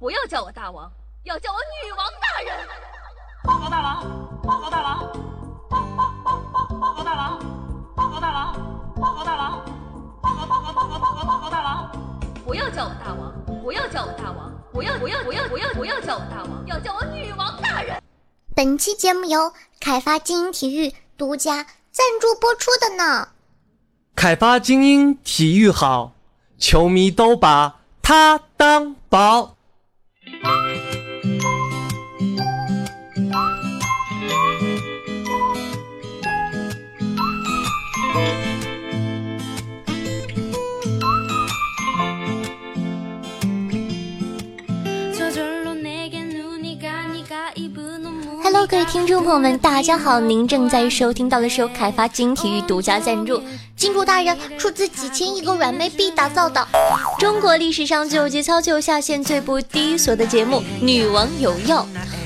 不要叫我大王，要叫我女王大人。报告大王，报告大王，报报报报报告大王，报告大王，报告大王，报告报告报告报告报告大王。不要叫我大王，不要叫我大王，不要不要不要不要不要叫我大王，要叫我女王大人。本期节目由凯发精英体育独家赞助播出的呢。凯发精英体育好，球迷都把它当宝。Bye. Hello，各位听众朋友们，大家好！您正在收听到的是由凯发金体育独家赞助，金主大人出资几千亿个软妹币打造的中国历史上最有节操、最有下限、最不低俗的节目《女王有药》。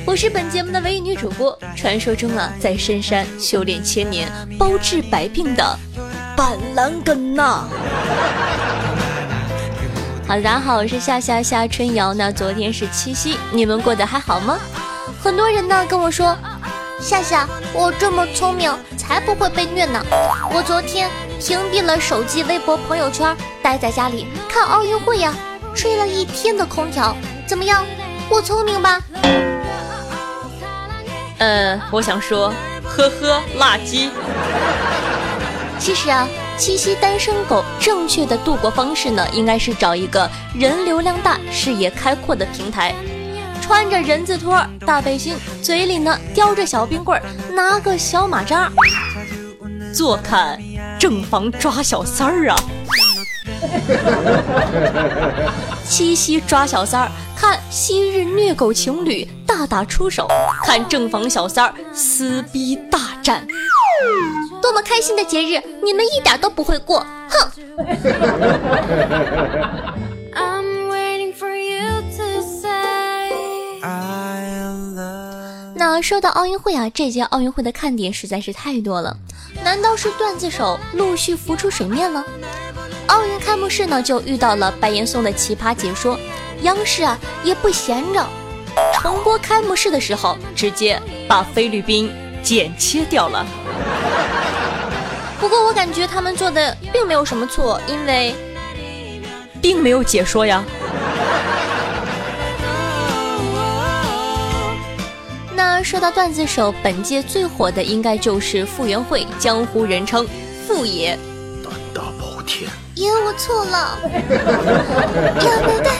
我是本节目的唯一女主播，传说中啊，在深山修炼千年、包治百病的板蓝根呐。好，大家好，我是夏夏夏春瑶。那昨天是七夕，你们过得还好吗？很多人呢跟我说，夏夏，我这么聪明，才不会被虐呢。我昨天屏蔽了手机、微博、朋友圈，待在家里看奥运会呀，吹了一天的空调，怎么样？我聪明吧？呃，我想说，呵呵，垃圾。其实啊，七夕单身狗正确的度过方式呢，应该是找一个人流量大、视野开阔的平台。穿着人字拖、大背心，嘴里呢叼着小冰棍儿，拿个小马扎，坐看正房抓小三儿啊！七夕抓小三儿，看昔日虐狗情侣大打出手，看正房小三儿撕逼大战，多么开心的节日，你们一点都不会过，哼！那说到奥运会啊，这届奥运会的看点实在是太多了。难道是段子手陆续浮出水面了？奥运开幕式呢，就遇到了白岩松的奇葩解说。央视啊也不闲着，重播开幕式的时候，直接把菲律宾剪切掉了。不过我感觉他们做的并没有什么错，因为并没有解说呀。那说到段子手，本届最火的应该就是傅园慧，江湖人称傅爷。胆大包天。爷，我错了。亚麻袋。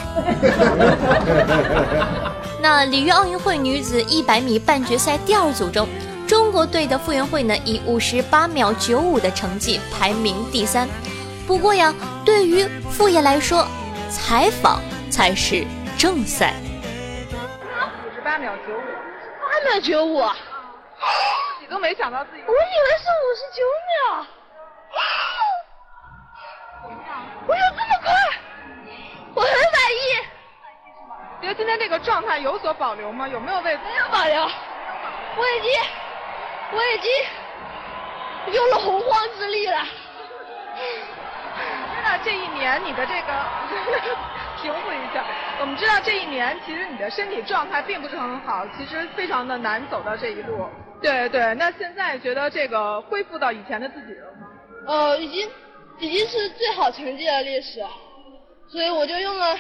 那里约奥运会女子一百米半决赛第二组中，中国队的傅园慧呢以五十八秒九五的成绩排名第三。不过呀，对于傅爷来说，采访才是正赛。五十八秒九五。八秒九五，自己都没想到自己。我以为是五十九秒。我有这么快？我很满意。觉得今天这个状态有所保留吗？有没有为？没有保留。我已经，我已经用了洪荒之力了。真的这一年你的这个。平复一下，我们知道这一年其实你的身体状态并不是很好，其实非常的难走到这一路。对对，那现在觉得这个恢复到以前的自己了吗？呃，已经已经是最好成绩的历史，所以我就用了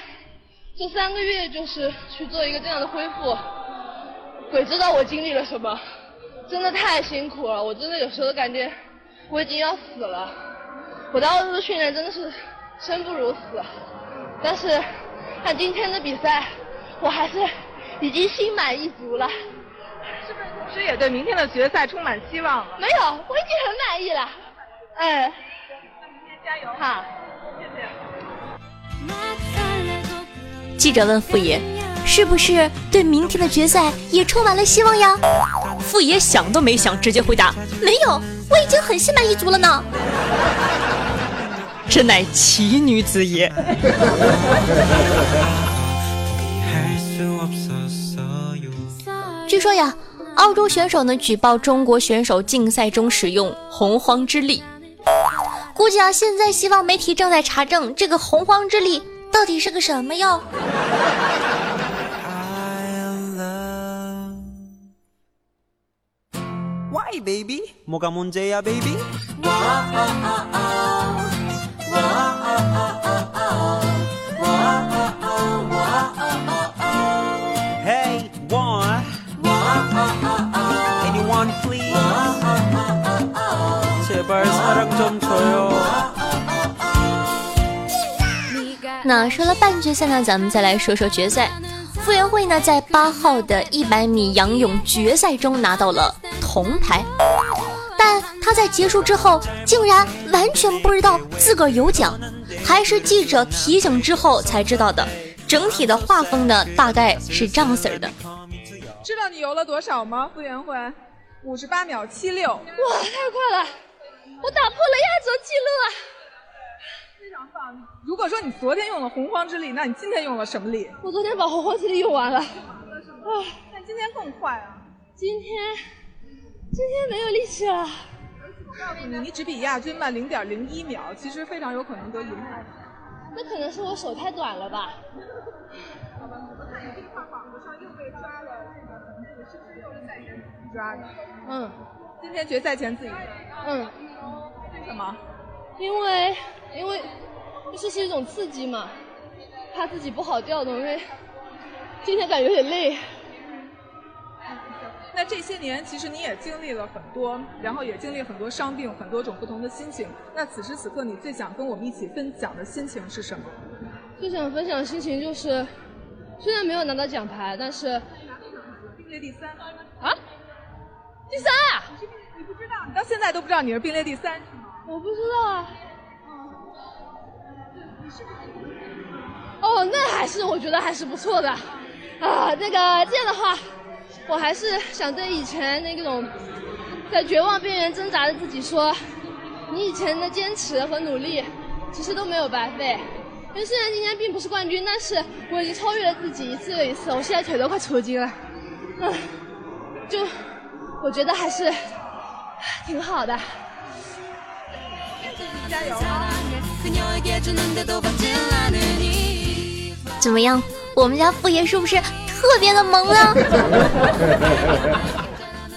这三个月，就是去做一个这样的恢复。鬼知道我经历了什么，真的太辛苦了，我真的有时候感觉我已经要死了。我的奥运训练真的是生不如死。但是看今天的比赛，我还是已经心满意足了。是不是同时也对明天的决赛充满希望了？没有，我已经很满意了。嗯，那明天加油。好，谢谢。记者问傅爷：“是不是对明天的决赛也充满了希望呀？”傅爷想都没想，直接回答：“没有，我已经很心满意足了呢。”这乃奇女子也。据说呀澳洲选手呢举报中国选手竞赛中使用洪荒之力。估计啊现在西方媒体正在查证这个洪荒之力到底是个什么药那说了半决赛呢咱们再来说说决赛傅园慧呢在八号的一百米仰泳决赛中拿到了铜牌但他在结束之后竟然完全不知道自个儿有奖还是记者提醒之后才知道的整体的画风呢大概是这样子的知道你游了多少吗傅园慧五十八秒七六哇太快了我打破了亚洲纪录啊！非常棒。如果说你昨天用了洪荒之力，那你今天用了什么力？我昨天把洪荒之力用完了。啊，但今天更快啊！今天，今天没有力气了。告诉你，你只比亚军慢零点零一秒，其实非常有可能得银牌。那可能是我手太短了吧。好吧，我看你这块膀子上又被抓了这个痕迹，是不是又是赛前自己抓的？嗯。今天决赛前自己抓。嗯。为什么？因为因为这是一种刺激嘛，怕自己不好调动，因为今天感觉有点累。那这些年其实你也经历了很多，然后也经历很多伤病，很多种不同的心情。那此时此刻，你最想跟我们一起分享的心情是什么？最想分享的心情就是，虽然没有拿到奖牌，但是并列第三啊，第三啊！你不知道，你到现在都不知道你是并列第三？我不知道啊。哦，那还是我觉得还是不错的啊。那个这样的话。我还是想对以前那种在绝望边缘挣扎的自己说，你以前的坚持和努力其实都没有白费。因为虽然今天并不是冠军，但是我已经超越了自己一次又一次，我现在腿都快抽筋了。嗯，就我觉得还是 挺好的。加油！怎么样？我们家傅爷是不是？特别的萌啊！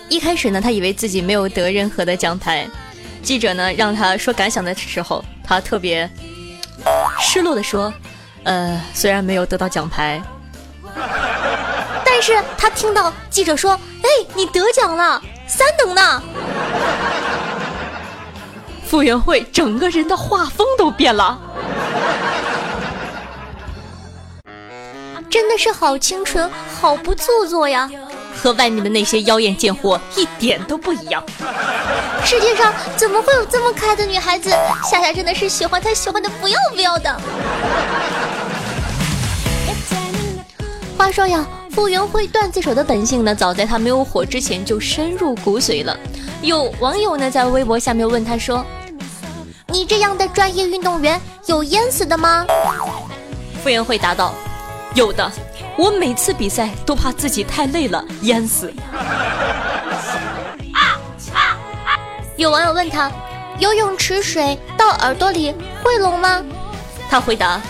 一开始呢，他以为自己没有得任何的奖牌。记者呢让他说感想的时候，他特别失落的说：“呃，虽然没有得到奖牌，但是他听到记者说：‘哎，你得奖了，三等呢。’ 傅园慧整个人的画风都变了。”真的是好清纯，好不做作呀，和外面的那些妖艳贱货一点都不一样。世界上怎么会有这么可爱的女孩子？夏夏真的是喜欢她，喜欢的不要不要的。话说呀，傅园慧段子手的本性呢，早在她没有火之前就深入骨髓了。有网友呢在微博下面问她说：“你这样的专业运动员有淹死的吗？”傅园慧答道。有的，我每次比赛都怕自己太累了淹死。有网友问他，游泳池水到耳朵里会聋吗？他回答，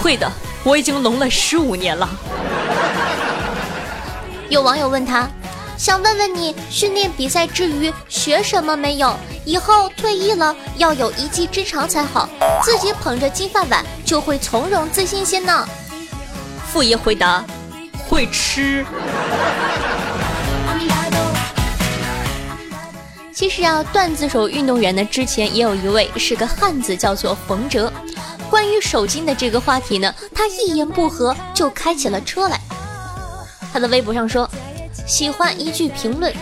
会的，我已经聋了十五年了。有网友问他，想问问你，训练比赛之余学什么没有？以后退役了要有一技之长才好，自己捧着金饭碗就会从容自信些呢。傅爷回答：“会吃。”其实啊，段子手运动员呢，之前也有一位是个汉子，叫做冯哲。关于手巾的这个话题呢，他一言不合就开起了车来。他的微博上说：“喜欢一句评论，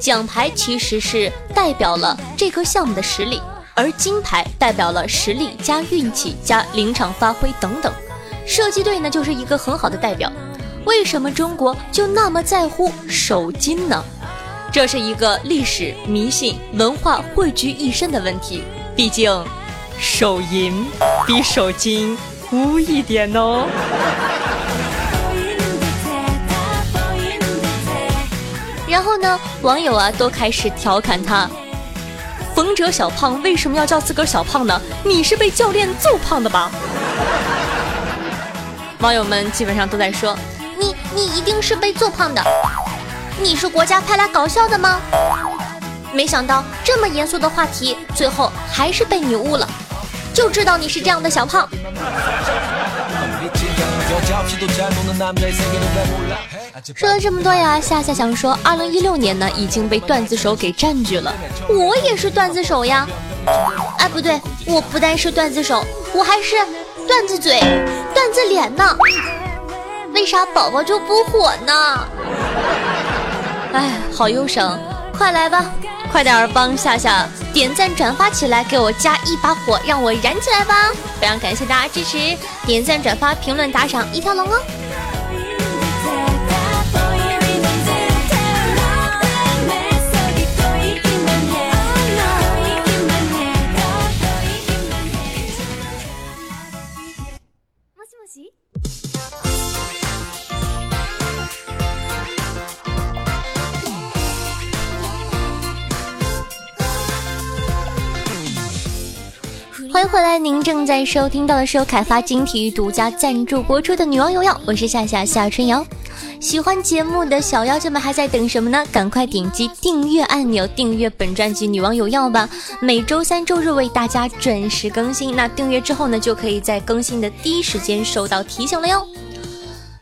奖牌其实是代表了这个项目的实力，而金牌代表了实力加运气加临场发挥等等。”射击队呢，就是一个很好的代表。为什么中国就那么在乎手金呢？这是一个历史、迷信、文化汇聚一身的问题。毕竟，手淫比手金污一点哦。然后呢，网友啊都开始调侃他：冯哲小胖为什么要叫自个儿小胖呢？你是被教练揍胖的吧？网友们基本上都在说：“你你一定是被揍胖的，你是国家派来搞笑的吗？”没想到这么严肃的话题，最后还是被你污了。就知道你是这样的小胖。说了这么多呀，夏夏想说，二零一六年呢已经被段子手给占据了。我也是段子手呀。哎，不对，我不但是段子手，我还是段子嘴、段子脸呢。为啥宝宝就不火呢？哎，好忧伤。快来吧，快点帮夏夏点赞转发起来，给我加一把火，让我燃起来吧！非常感谢大家支持，点赞转发、评论打赏一条龙哦。迎回来，您正在收听到的是由凯发金体育独家赞助播出的《女王有药》，我是夏夏夏春瑶。喜欢节目的小妖精们还在等什么呢？赶快点击订阅按钮，订阅本专辑《女王有药》吧！每周三、周日为大家准时更新。那订阅之后呢，就可以在更新的第一时间收到提醒了哟。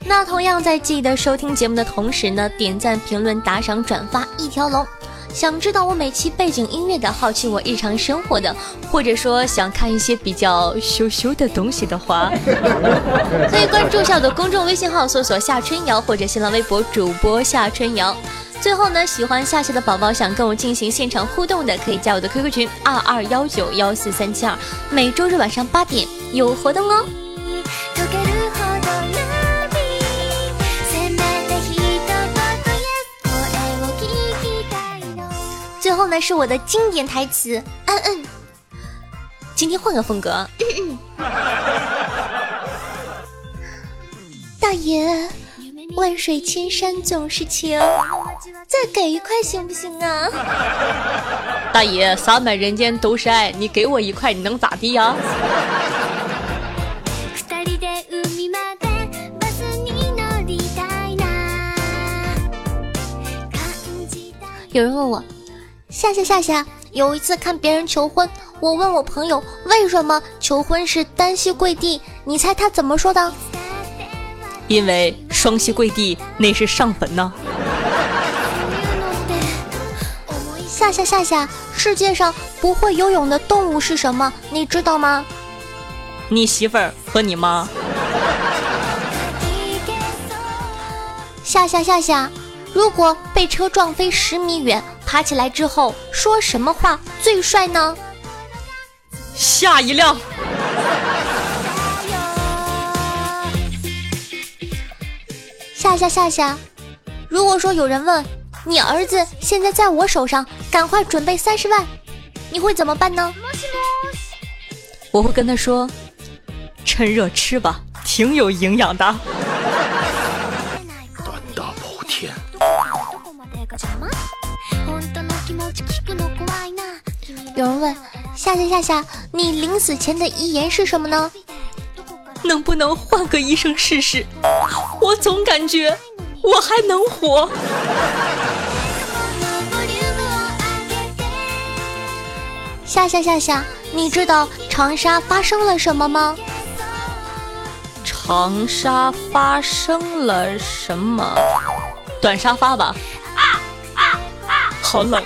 那同样在记得收听节目的同时呢，点赞、评论、打赏、转发一条龙。想知道我每期背景音乐的，好奇我日常生活的，或者说想看一些比较羞羞的东西的话，可以关注下我的公众微信号，搜索夏春瑶或者新浪微博主播夏春瑶。最后呢，喜欢夏夏的宝宝想跟我进行现场互动的，可以加我的 QQ 群二二幺九幺四三七二，每周日晚上八点有活动哦。呢，是我的经典台词。嗯嗯，今天换个风格。嗯大爷，万水千山总是情，再给一块行不行啊？大爷，洒满人间都是爱，你给我一块，你能咋地呀？有人问我。夏夏夏夏，有一次看别人求婚，我问我朋友为什么求婚是单膝跪地，你猜他怎么说的？因为双膝跪地那是上坟呢。夏夏夏夏，世界上不会游泳的动物是什么？你知道吗？你媳妇儿和你妈。夏夏夏夏，如果被车撞飞十米远。爬起来之后说什么话最帅呢？下一辆。下下下下，如果说有人问你儿子现在在我手上，赶快准备三十万，你会怎么办呢？我会跟他说，趁热吃吧，挺有营养的。有人问夏夏夏夏，你临死前的遗言是什么呢？能不能换个医生试试？我总感觉我还能活。夏夏夏夏，你知道长沙发生了什么吗？长沙发生了什么？短沙发吧。啊啊啊！好冷。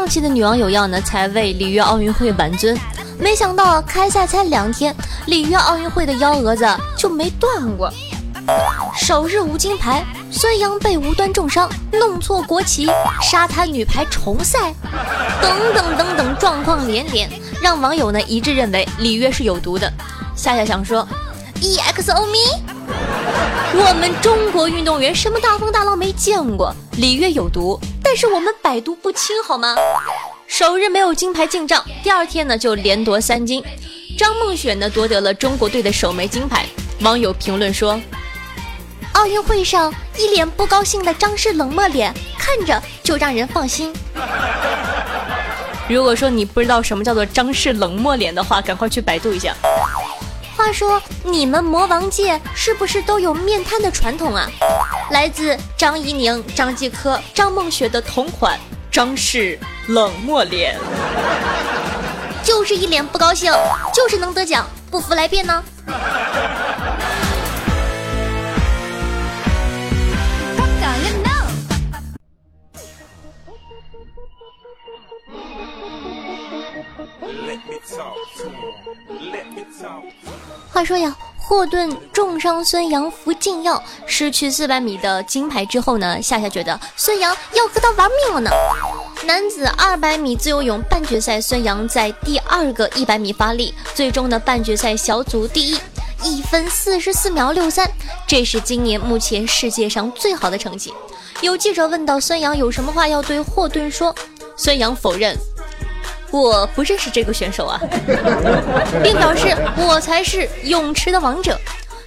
上期的女王有药呢，才为里约奥运会挽尊，没想到开赛才两天，里约奥运会的幺蛾子就没断过。首日无金牌，孙杨被无端重伤，弄错国旗，沙滩女排重赛。等等等等状况连连，让网友呢一致认为里约是有毒的。夏夏想说，EXO me，我们中国运动员什么大风大浪没见过，里约有毒，但是我们百毒不侵好吗？首日没有金牌进账，第二天呢就连夺三金。张梦雪呢夺得了中国队的首枚金牌。网友评论说：“奥运会上一脸不高兴的张氏冷漠脸，看着就让人放心。”如果说你不知道什么叫做张氏冷漠脸的话，赶快去百度一下。话说，你们魔王界是不是都有面瘫的传统啊？来自张怡宁、张继科、张梦雪的同款张氏冷漠脸，就是一脸不高兴，就是能得奖，不服来辩呢。说呀，霍顿重伤孙杨服禁药，失去四百米的金牌之后呢，夏夏觉得孙杨要和他玩命了呢。男子二百米自由泳半决赛，孙杨在第二个一百米发力，最终的半决赛小组第一，一分四十四秒六三，这是今年目前世界上最好的成绩。有记者问到孙杨有什么话要对霍顿说，孙杨否认。我不认识这个选手啊，并表示我才是泳池的王者。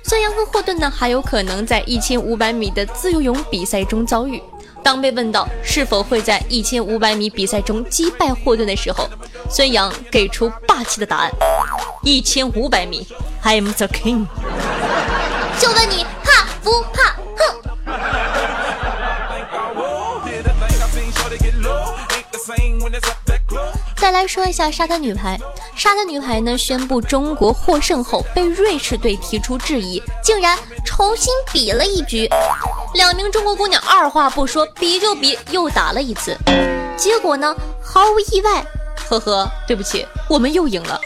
孙杨和霍顿呢，还有可能在一千五百米的自由泳比赛中遭遇。当被问到是否会在一千五百米比赛中击败霍顿的时候，孙杨给出霸气的答案：一千五百米，I am the king。就问你怕不怕？哼！再来说一下沙滩女排，沙滩女排呢宣布中国获胜后，被瑞士队提出质疑，竟然重新比了一局。两名中国姑娘二话不说，比就比，又打了一次。结果呢，毫无意外，呵呵，对不起，我们又赢了。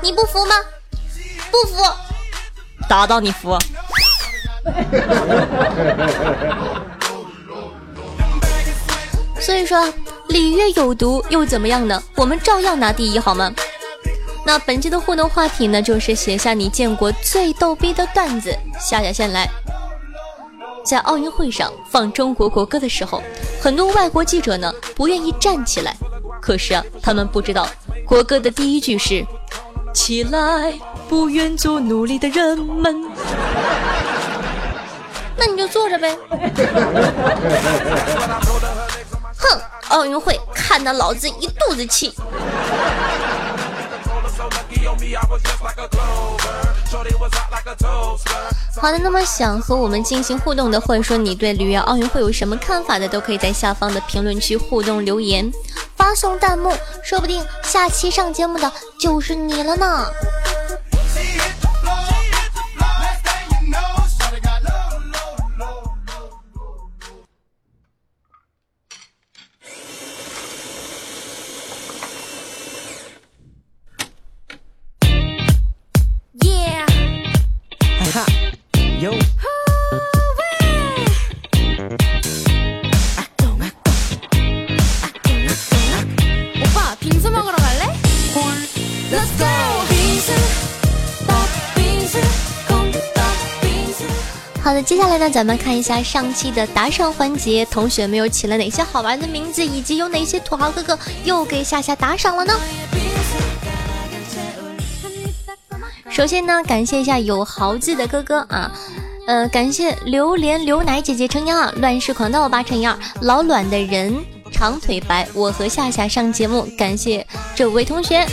你不服吗？不服，打到你服。所以说。里约有毒又怎么样呢？我们照样拿第一，好吗？那本期的互动话题呢，就是写下你见过最逗逼的段子。下下先来，在奥运会上放中国国歌的时候，很多外国记者呢不愿意站起来，可是啊，他们不知道国歌的第一句是“起来，不愿做奴隶的人们”，那你就坐着呗。哼。奥运会看得老子一肚子气。好的，那么想和我们进行互动的，或者说你对里约奥运会有什么看法的，都可以在下方的评论区互动留言，发送弹幕，说不定下期上节目的就是你了呢。好的，接下来呢，咱们看一下上期的打赏环节，同学们又起了哪些好玩的名字，以及有哪些土豪哥哥又给夏夏打赏了呢？首先呢，感谢一下有豪字的哥哥啊，呃，感谢榴莲牛奶姐姐乘以二，乱世狂刀八乘以二，老卵的人长腿白，我和夏夏上节目，感谢这五位同学。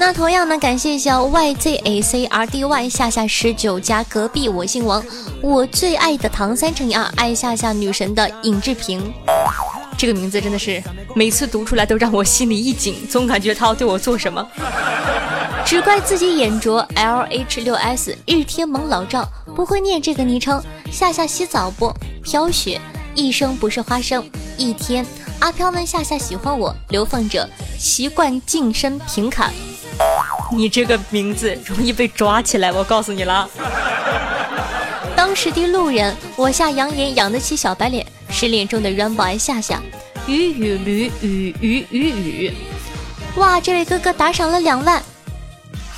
那同样呢，感谢一下 yzacrdy 夏夏十九加隔壁我姓王，我最爱的唐三乘以二爱夏夏女神的尹志平，这个名字真的是每次读出来都让我心里一紧，总感觉他要对我做什么。只怪自己眼拙，lh 六 s 日天蒙老赵不会念这个昵称。夏夏洗澡不？飘雪一生不是花生，一天阿飘问夏夏喜欢我，流放者习惯净身平砍。你这个名字容易被抓起来，我告诉你了。当时的路人，我夏扬言养得起小白脸，失恋中的软宝爱夏夏。雨雨驴雨雨雨雨。哇，这位哥哥打赏了两万，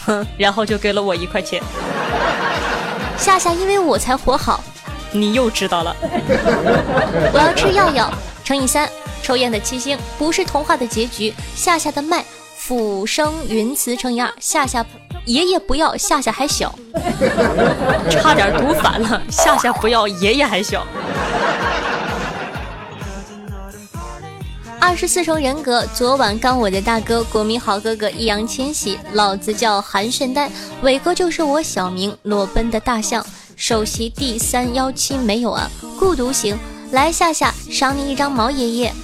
哼，然后就给了我一块钱。夏夏因为我才活好，你又知道了。我要吃药药乘以三，抽烟的七星不是童话的结局。夏夏的麦辅声云辞乘以二，夏夏爷爷不要，夏夏还小，差点读反了。夏夏不要，爷爷还小。二十四重人格，昨晚刚我的大哥，国民好哥哥易烊千玺，老子叫韩圣丹，伟哥就是我小名，裸奔的大象，首席第三幺七没有啊，孤独行，来夏夏赏你一张毛爷爷，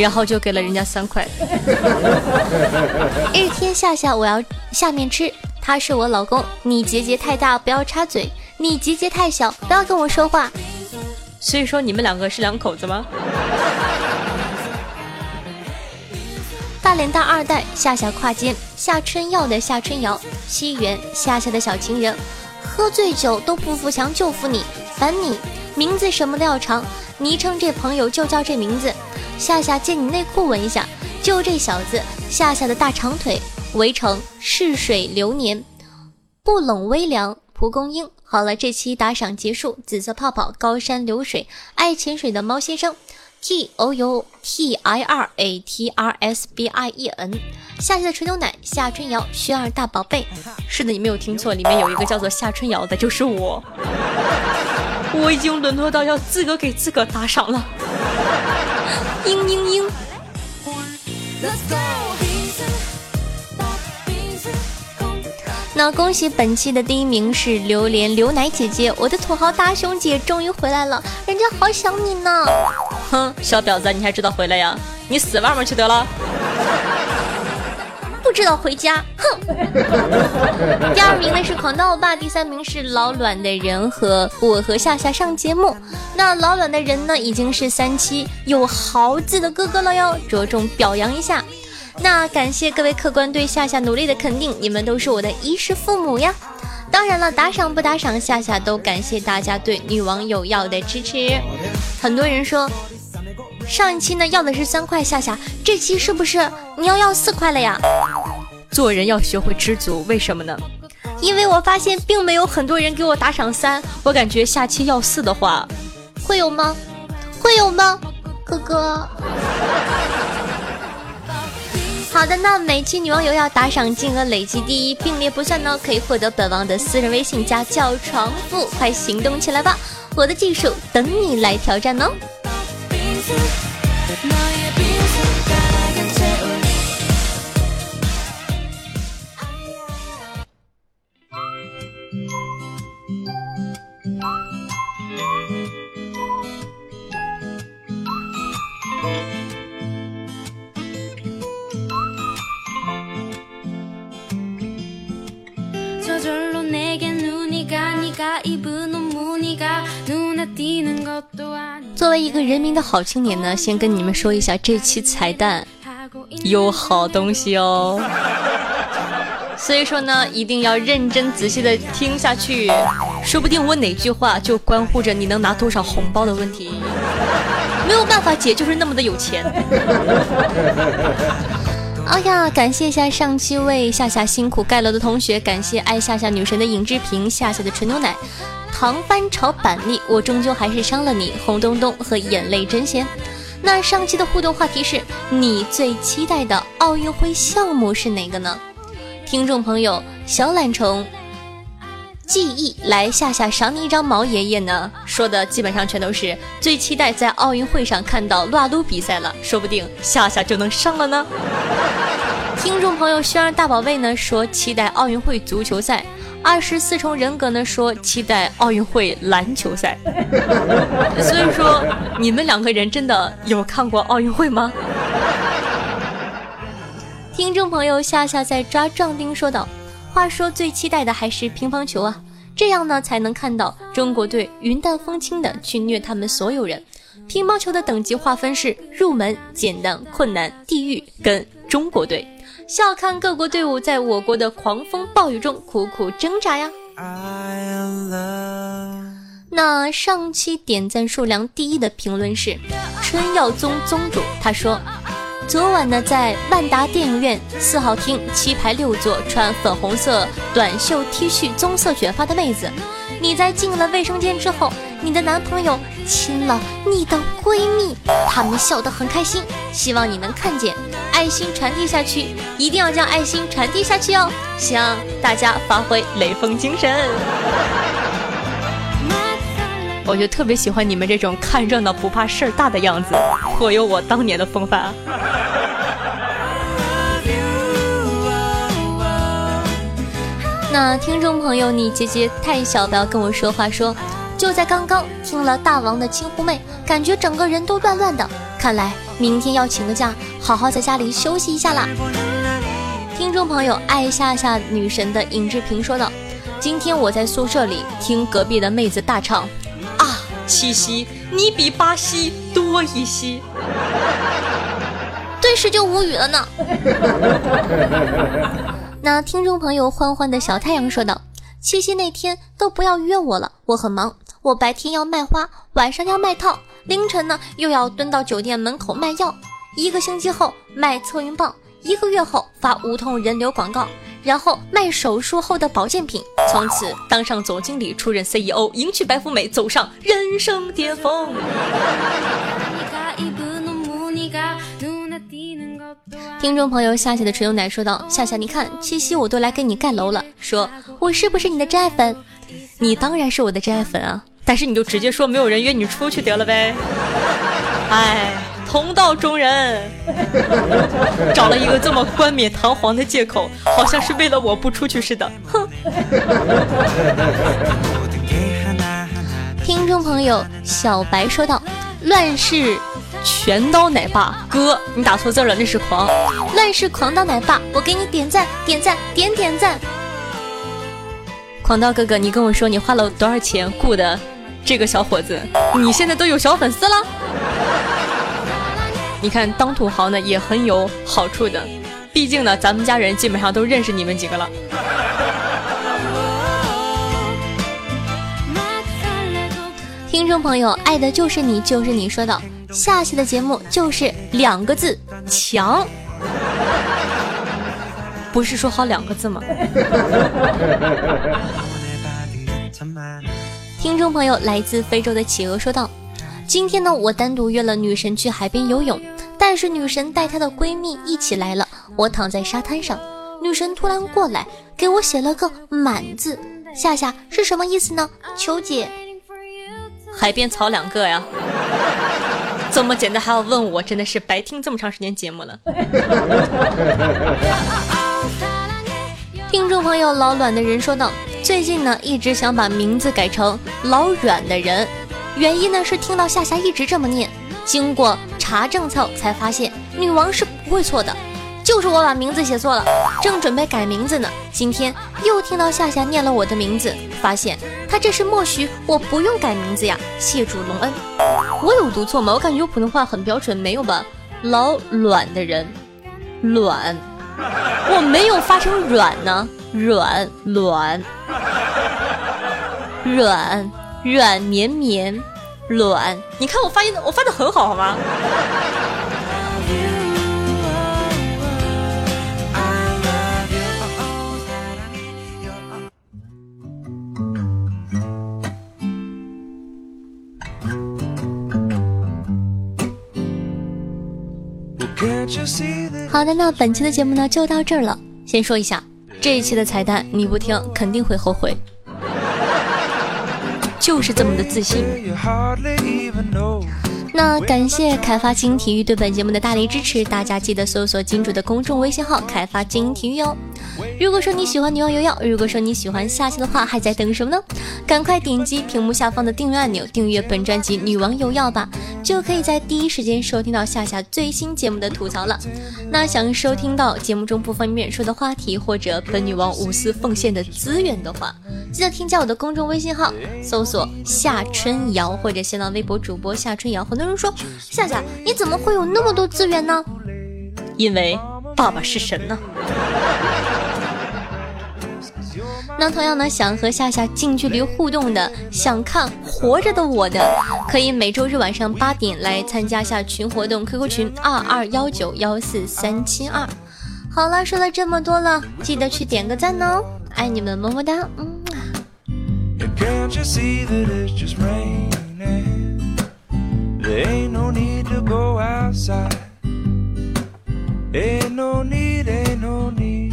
然后就给了人家三块。日天下下，我要下面吃，他是我老公，你结节太大不要插嘴，你结节太小不要跟我说话。所以说你们两个是两口子吗？大脸蛋二代夏夏跨肩夏春耀的夏春瑶西园夏夏的小情人，喝醉酒都不服强就服你，烦你名字什么都要长，昵称这朋友就叫这名字。夏夏借你内裤闻一下，就这小子夏夏的大长腿。围城逝水流年不冷微凉蒲公英。好了，这期打赏结束。紫色泡泡高山流水爱潜水的猫先生。T O U T I R A T R S B I E N，夏夏的纯牛奶，夏春瑶，轩儿大宝贝。是的，你没有听错，里面有一个叫做夏春瑶的，就是我。我已经沦落到要自个给自个打赏了。嘤嘤嘤。那恭喜本期的第一名是榴莲刘奶姐姐，我的土豪大熊姐终于回来了，人家好想你呢。哼，小婊子，你还知道回来呀？你死外面去得了。不知道回家，哼。第二名呢是狂刀欧巴，第三名是老卵的人和我和夏夏上节目。那老卵的人呢已经是三期有豪字的哥哥了哟，着重表扬一下。那感谢各位客官对夏夏努力的肯定，你们都是我的衣食父母呀。当然了，打赏不打赏，夏夏都感谢大家对女网友要的支持。很多人说，上一期呢要的是三块，夏夏这期是不是你要要四块了呀？做人要学会知足，为什么呢？因为我发现并没有很多人给我打赏三，我感觉下期要四的话，会有吗？会有吗，哥哥？好的，那每期女网友要打赏金额累计第一并列不算呢，可以获得本王的私人微信加叫床铺，快行动起来吧！我的技术等你来挑战哦。 저절로 내게 눈이 가 네가 입은 옷 무늬가 눈에 띄는 것도 아니 作为一个人民的好青年呢，先跟你们说一下这期彩蛋有好东西哦，所以说呢，一定要认真仔细的听下去，说不定我哪句话就关乎着你能拿多少红包的问题。没有办法，姐就是那么的有钱。哎 呀，感谢一下上期为夏夏辛苦盖楼的同学，感谢爱夏夏女神的尹志平，夏夏的纯牛奶。糖翻炒板栗，我终究还是伤了你。红咚咚和眼泪真咸。那上期的互动话题是你最期待的奥运会项目是哪个呢？听众朋友小懒虫记忆来夏夏赏你一张毛爷爷呢，说的基本上全都是最期待在奥运会上看到撸啊撸比赛了，说不定夏夏就能上了呢。听众朋友轩儿大宝贝呢说期待奥运会足球赛。二十四重人格呢说期待奥运会篮球赛，所以说你们两个人真的有看过奥运会吗？听众朋友夏夏在抓壮丁说道：“话说最期待的还是乒乓球啊，这样呢才能看到中国队云淡风轻的去虐他们所有人。乒乓球的等级划分是入门、简单、困难、地狱跟中国队。”笑看各国队伍在我国的狂风暴雨中苦苦挣扎呀！那上期点赞数量第一的评论是：春药宗宗主，他说。昨晚呢，在万达电影院四号厅七排六座，穿粉红色短袖 T 恤、棕色卷发的妹子，你在进了卫生间之后，你的男朋友亲了你的闺蜜，他们笑得很开心，希望你能看见，爱心传递下去，一定要将爱心传递下去哦，希望大家发挥雷锋精神。我就特别喜欢你们这种看热闹不怕事儿大的样子，颇有我当年的风范。那听众朋友，你姐姐太小，不要跟我说话。说就在刚刚听了大王的亲狐妹，感觉整个人都乱乱的。看来明天要请个假，好好在家里休息一下啦。听众朋友，爱夏夏女神的尹志平说道：“今天我在宿舍里听隔壁的妹子大唱。”啊七夕，你比巴西多一些，顿时就无语了呢。那听众朋友欢欢的小太阳说道：“七夕那天都不要约我了，我很忙，我白天要卖花，晚上要卖套，凌晨呢又要蹲到酒店门口卖药，一个星期后卖测孕棒，一个月后发无痛人流广告。”然后卖手术后的保健品，从此当上总经理，出任 CEO，迎娶白富美，走上人生巅峰。听众朋友夏夏的纯牛奶说道：“夏夏，你看七夕我都来给你盖楼了，说我是不是你的真爱粉？你当然是我的真爱粉啊！但是你就直接说没有人约你出去得了呗。哎。”同道中人，找了一个这么冠冕堂皇的借口，好像是为了我不出去似的。哼！听众朋友小白说道：“乱世拳刀奶爸哥，你打错字了，那是狂。乱世狂刀奶爸，我给你点赞点赞点点赞。狂刀哥哥，你跟我说你花了多少钱雇的这个小伙子？你现在都有小粉丝了。”你看，当土豪呢也很有好处的，毕竟呢，咱们家人基本上都认识你们几个了。听众朋友，爱的就是你，就是你说的，下期的节目就是两个字，强，不是说好两个字吗？听众朋友，来自非洲的企鹅说道。今天呢，我单独约了女神去海边游泳，但是女神带她的闺蜜一起来了。我躺在沙滩上，女神突然过来给我写了个满字，夏夏是什么意思呢？求解。海边草两个呀，这么简单还要问我，真的是白听这么长时间节目了。听众朋友老卵的人说道，最近呢一直想把名字改成老软的人。原因呢是听到夏夏一直这么念，经过查证后才发现女王是不会错的，就是我把名字写错了，正准备改名字呢。今天又听到夏夏念了我的名字，发现他这是默许我不用改名字呀，谢主隆恩。我有读错吗？我感觉我普通话很标准，没有吧？老卵的人，卵，我没有发成软呢，软卵，软。软绵绵，软。你看我发音，我发的很好，好吗？好的，那本期的节目呢就到这儿了。先说一下，这一期的彩蛋你不听肯定会后悔。就是这么的自信。那感谢开发精英体育对本节目的大力支持，大家记得搜索金主的公众微信号“开发精英体育”哦。如果说你喜欢女王有药，如果说你喜欢夏夏的话，还在等什么呢？赶快点击屏幕下方的订阅按钮，订阅本专辑《女王有药》吧，就可以在第一时间收听到夏夏最新节目的吐槽了。那想收听到节目中不方便说的话题，或者本女王无私奉献的资源的话，记得添加我的公众微信号，搜索夏春瑶或者新浪微博主播夏春瑶。很多人说夏夏，你怎么会有那么多资源呢？因为爸爸是神呢。那同样呢，想和夏夏近距离互动的，想看活着的我的，可以每周日晚上八点来参加下群活动，QQ 群二二幺九幺四三七二。好了，说了这么多了，记得去点个赞哦，爱你们，么么哒，嗯。Ain't no need, ain't no need.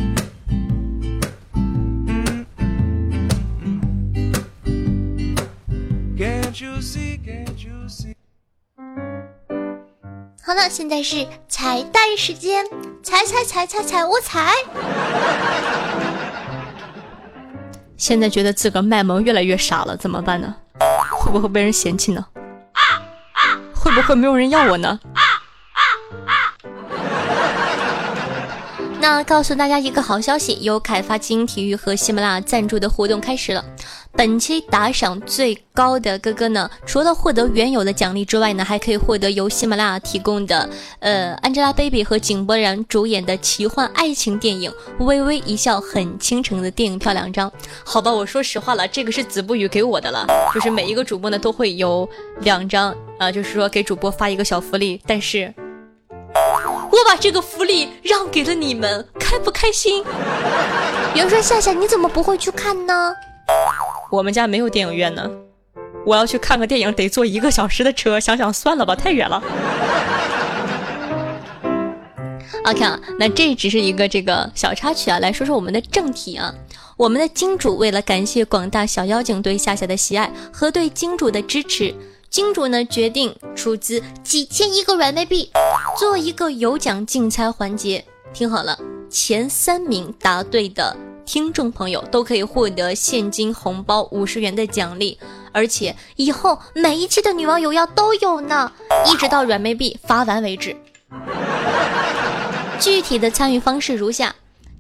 Can't you see, can't you see? 好了，现在是彩蛋时间，踩踩踩踩踩，我踩。现在觉得自个卖萌越来越傻了，怎么办呢？会不会被人嫌弃呢？会不会没有人要我呢？那告诉大家一个好消息，由凯发精英体育和喜马拉雅赞助的活动开始了。本期打赏最高的哥哥呢，除了获得原有的奖励之外呢，还可以获得由喜马拉雅提供的呃 Angelababy 和井柏然主演的奇幻爱情电影《微微一笑很倾城》的电影票两张。好吧，我说实话了，这个是子不语给我的了，就是每一个主播呢都会有两张，啊、就是说给主播发一个小福利，但是。我把这个福利让给了你们，开不开心？有人说夏夏你怎么不会去看呢？我们家没有电影院呢，我要去看个电影得坐一个小时的车，想想算了吧，太远了。OK 啊，那这只是一个这个小插曲啊，来说说我们的正题啊。我们的金主为了感谢广大小妖精对夏夏的喜爱和对金主的支持，金主呢决定出资几千亿个软妹币，做一个有奖竞猜环节。听好了，前三名答对的听众朋友都可以获得现金红包五十元的奖励，而且以后每一期的女王有药都有呢，一直到软妹币发完为止。具体的参与方式如下：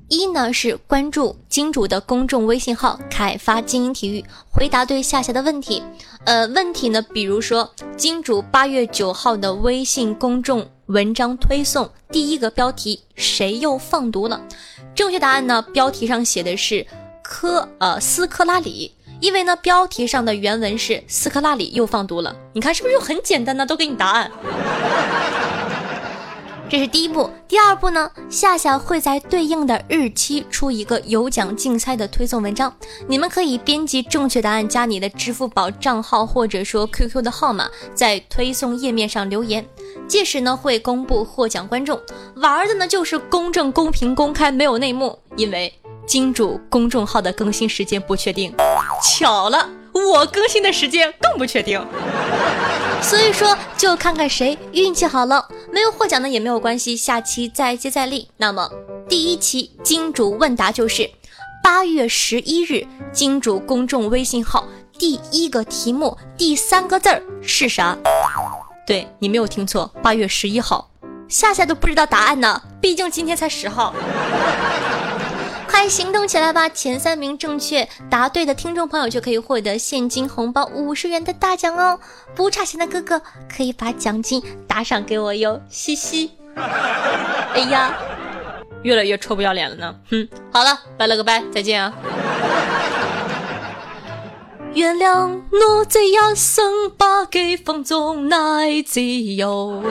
一呢是关注金主的公众微信号“凯发精英体育”，回答对夏夏的问题。呃，问题呢，比如说金主八月九号的微信公众文章推送，第一个标题“谁又放毒了”，正确答案呢，标题上写的是科呃斯科拉里。因为呢，标题上的原文是斯科拉里又放毒了，你看是不是就很简单呢？都给你答案。这是第一步，第二步呢，夏夏会在对应的日期出一个有奖竞猜的推送文章，你们可以编辑正确答案加你的支付宝账号或者说 QQ 的号码，在推送页面上留言，届时呢会公布获奖观众。玩的呢就是公正、公平、公开，没有内幕，因为金主公众号的更新时间不确定。巧了，我更新的时间更不确定。所以说，就看看谁运气好了，没有获奖呢也没有关系，下期再接再厉。那么第一期金主问答就是八月十一日金主公众微信号第一个题目第三个字儿是啥？对你没有听错，八月十一号，夏夏都不知道答案呢，毕竟今天才十号。快行动起来吧！前三名正确答对的听众朋友就可以获得现金红包五十元的大奖哦！不差钱的哥哥可以把奖金打赏给我哟，嘻嘻。哎呀，越来越臭不要脸了呢。哼，好了，拜了个拜，再见啊！原谅我这一生把给放縱乃自由。